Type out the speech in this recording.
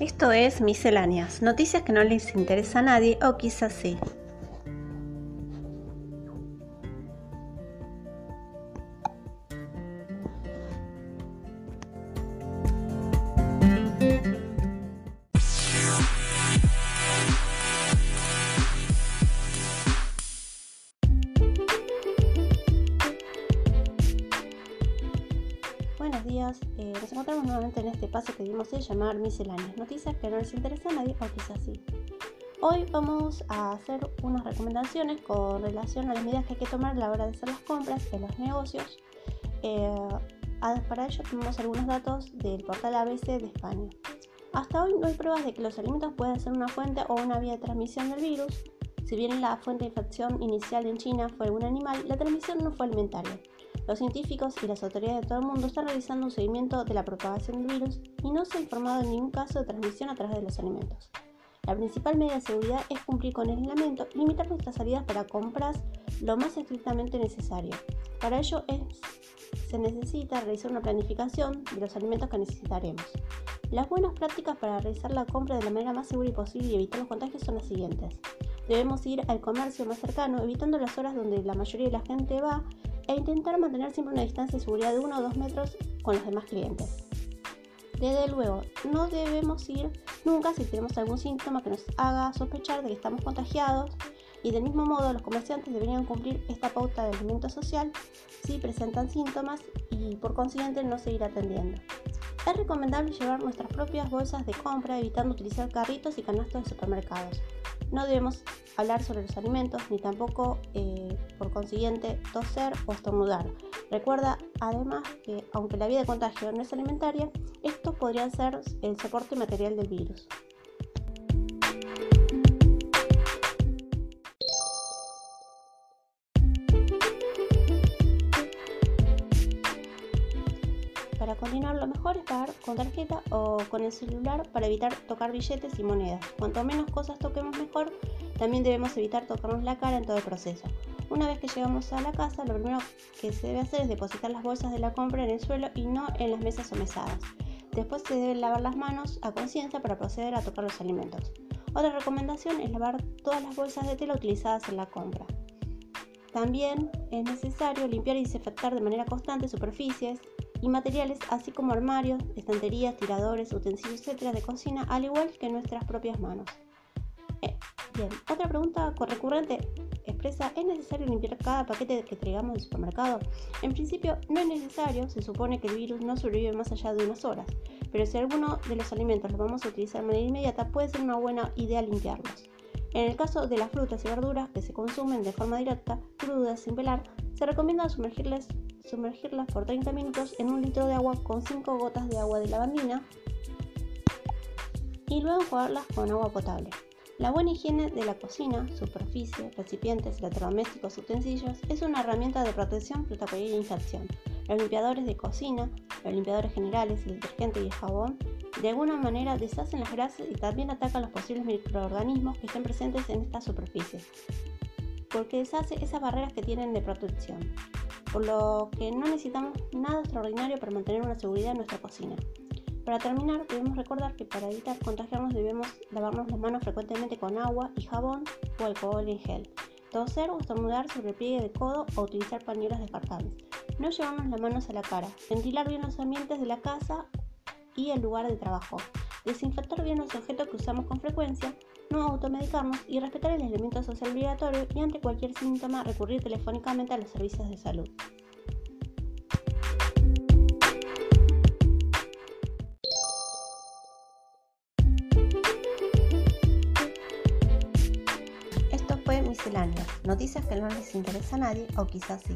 Esto es Misceláneas, noticias que no les interesa a nadie o quizás sí. Eh, nos encontramos nuevamente en este paso que dimos de llamar misceláneas, noticias que no les interesa a nadie o quizás sí. Hoy vamos a hacer unas recomendaciones con relación a las medidas que hay que tomar a la hora de hacer las compras en los negocios. Eh, para ello tenemos algunos datos del portal ABC de España. Hasta hoy no hay pruebas de que los alimentos puedan ser una fuente o una vía de transmisión del virus. Si bien la fuente de infección inicial en China fue un animal, la transmisión no fue alimentaria. Los científicos y las autoridades de todo el mundo están realizando un seguimiento de la propagación del virus y no se ha informado de ningún caso de transmisión a través de los alimentos. La principal medida de seguridad es cumplir con el aislamiento y limitar nuestras salidas para compras lo más estrictamente necesario. Para ello se necesita realizar una planificación de los alimentos que necesitaremos. Las buenas prácticas para realizar la compra de la manera más segura y posible y evitar los contagios son las siguientes. Debemos ir al comercio más cercano, evitando las horas donde la mayoría de la gente va e intentar mantener siempre una distancia de seguridad de 1 o 2 metros con los demás clientes. Desde luego, no debemos ir nunca si tenemos algún síntoma que nos haga sospechar de que estamos contagiados y del mismo modo los comerciantes deberían cumplir esta pauta de alimento social si presentan síntomas y por consiguiente no seguir atendiendo. Es recomendable llevar nuestras propias bolsas de compra evitando utilizar carritos y canastos de supermercados. No debemos hablar sobre los alimentos ni tampoco, eh, por consiguiente, toser o estornudar. Recuerda además que, aunque la vía de contagio no es alimentaria, estos podrían ser el soporte material del virus. Para continuar, lo mejor es pagar con tarjeta o con el celular para evitar tocar billetes y monedas. Cuanto menos cosas toquemos mejor, también debemos evitar tocarnos la cara en todo el proceso. Una vez que llegamos a la casa, lo primero que se debe hacer es depositar las bolsas de la compra en el suelo y no en las mesas o mesadas. Después se deben lavar las manos a conciencia para proceder a tocar los alimentos. Otra recomendación es lavar todas las bolsas de tela utilizadas en la compra. También es necesario limpiar y desinfectar de manera constante superficies, y materiales, así como armarios, estanterías, tiradores, utensilios, etc. de cocina, al igual que nuestras propias manos. Eh, bien, otra pregunta recurrente expresa, ¿es necesario limpiar cada paquete que traigamos del supermercado? En principio no es necesario, se supone que el virus no sobrevive más allá de unas horas, pero si alguno de los alimentos los vamos a utilizar de manera inmediata, puede ser una buena idea limpiarlos. En el caso de las frutas y verduras que se consumen de forma directa, crudas, sin pelar, se recomienda sumergirlas sumergirlas por 30 minutos en un litro de agua con 5 gotas de agua de lavandina y luego enjuagarlas con agua potable. La buena higiene de la cocina, superficie, recipientes, electrodomésticos, utensilios es una herramienta de protección frente a cualquier infección. Los limpiadores de cocina, los limpiadores generales, el detergente y el jabón, de alguna manera deshacen las grasas y también atacan los posibles microorganismos que estén presentes en estas superficies, porque deshace esas barreras que tienen de protección por lo que no necesitamos nada extraordinario para mantener una seguridad en nuestra cocina. Para terminar, debemos recordar que para evitar contagiarnos debemos lavarnos las manos frecuentemente con agua y jabón o alcohol en gel. Toser o estornudar sobre el pliegue de codo o utilizar pañuelos descartables. No llevarnos las manos a la cara. Ventilar bien los ambientes de la casa y el lugar de trabajo. Desinfectar bien los objetos que usamos con frecuencia no automedicarnos y respetar el elemento social obligatorio y ante cualquier síntoma recurrir telefónicamente a los servicios de salud. Esto fue Misceláneas, noticias que no les interesa a nadie o quizás sí.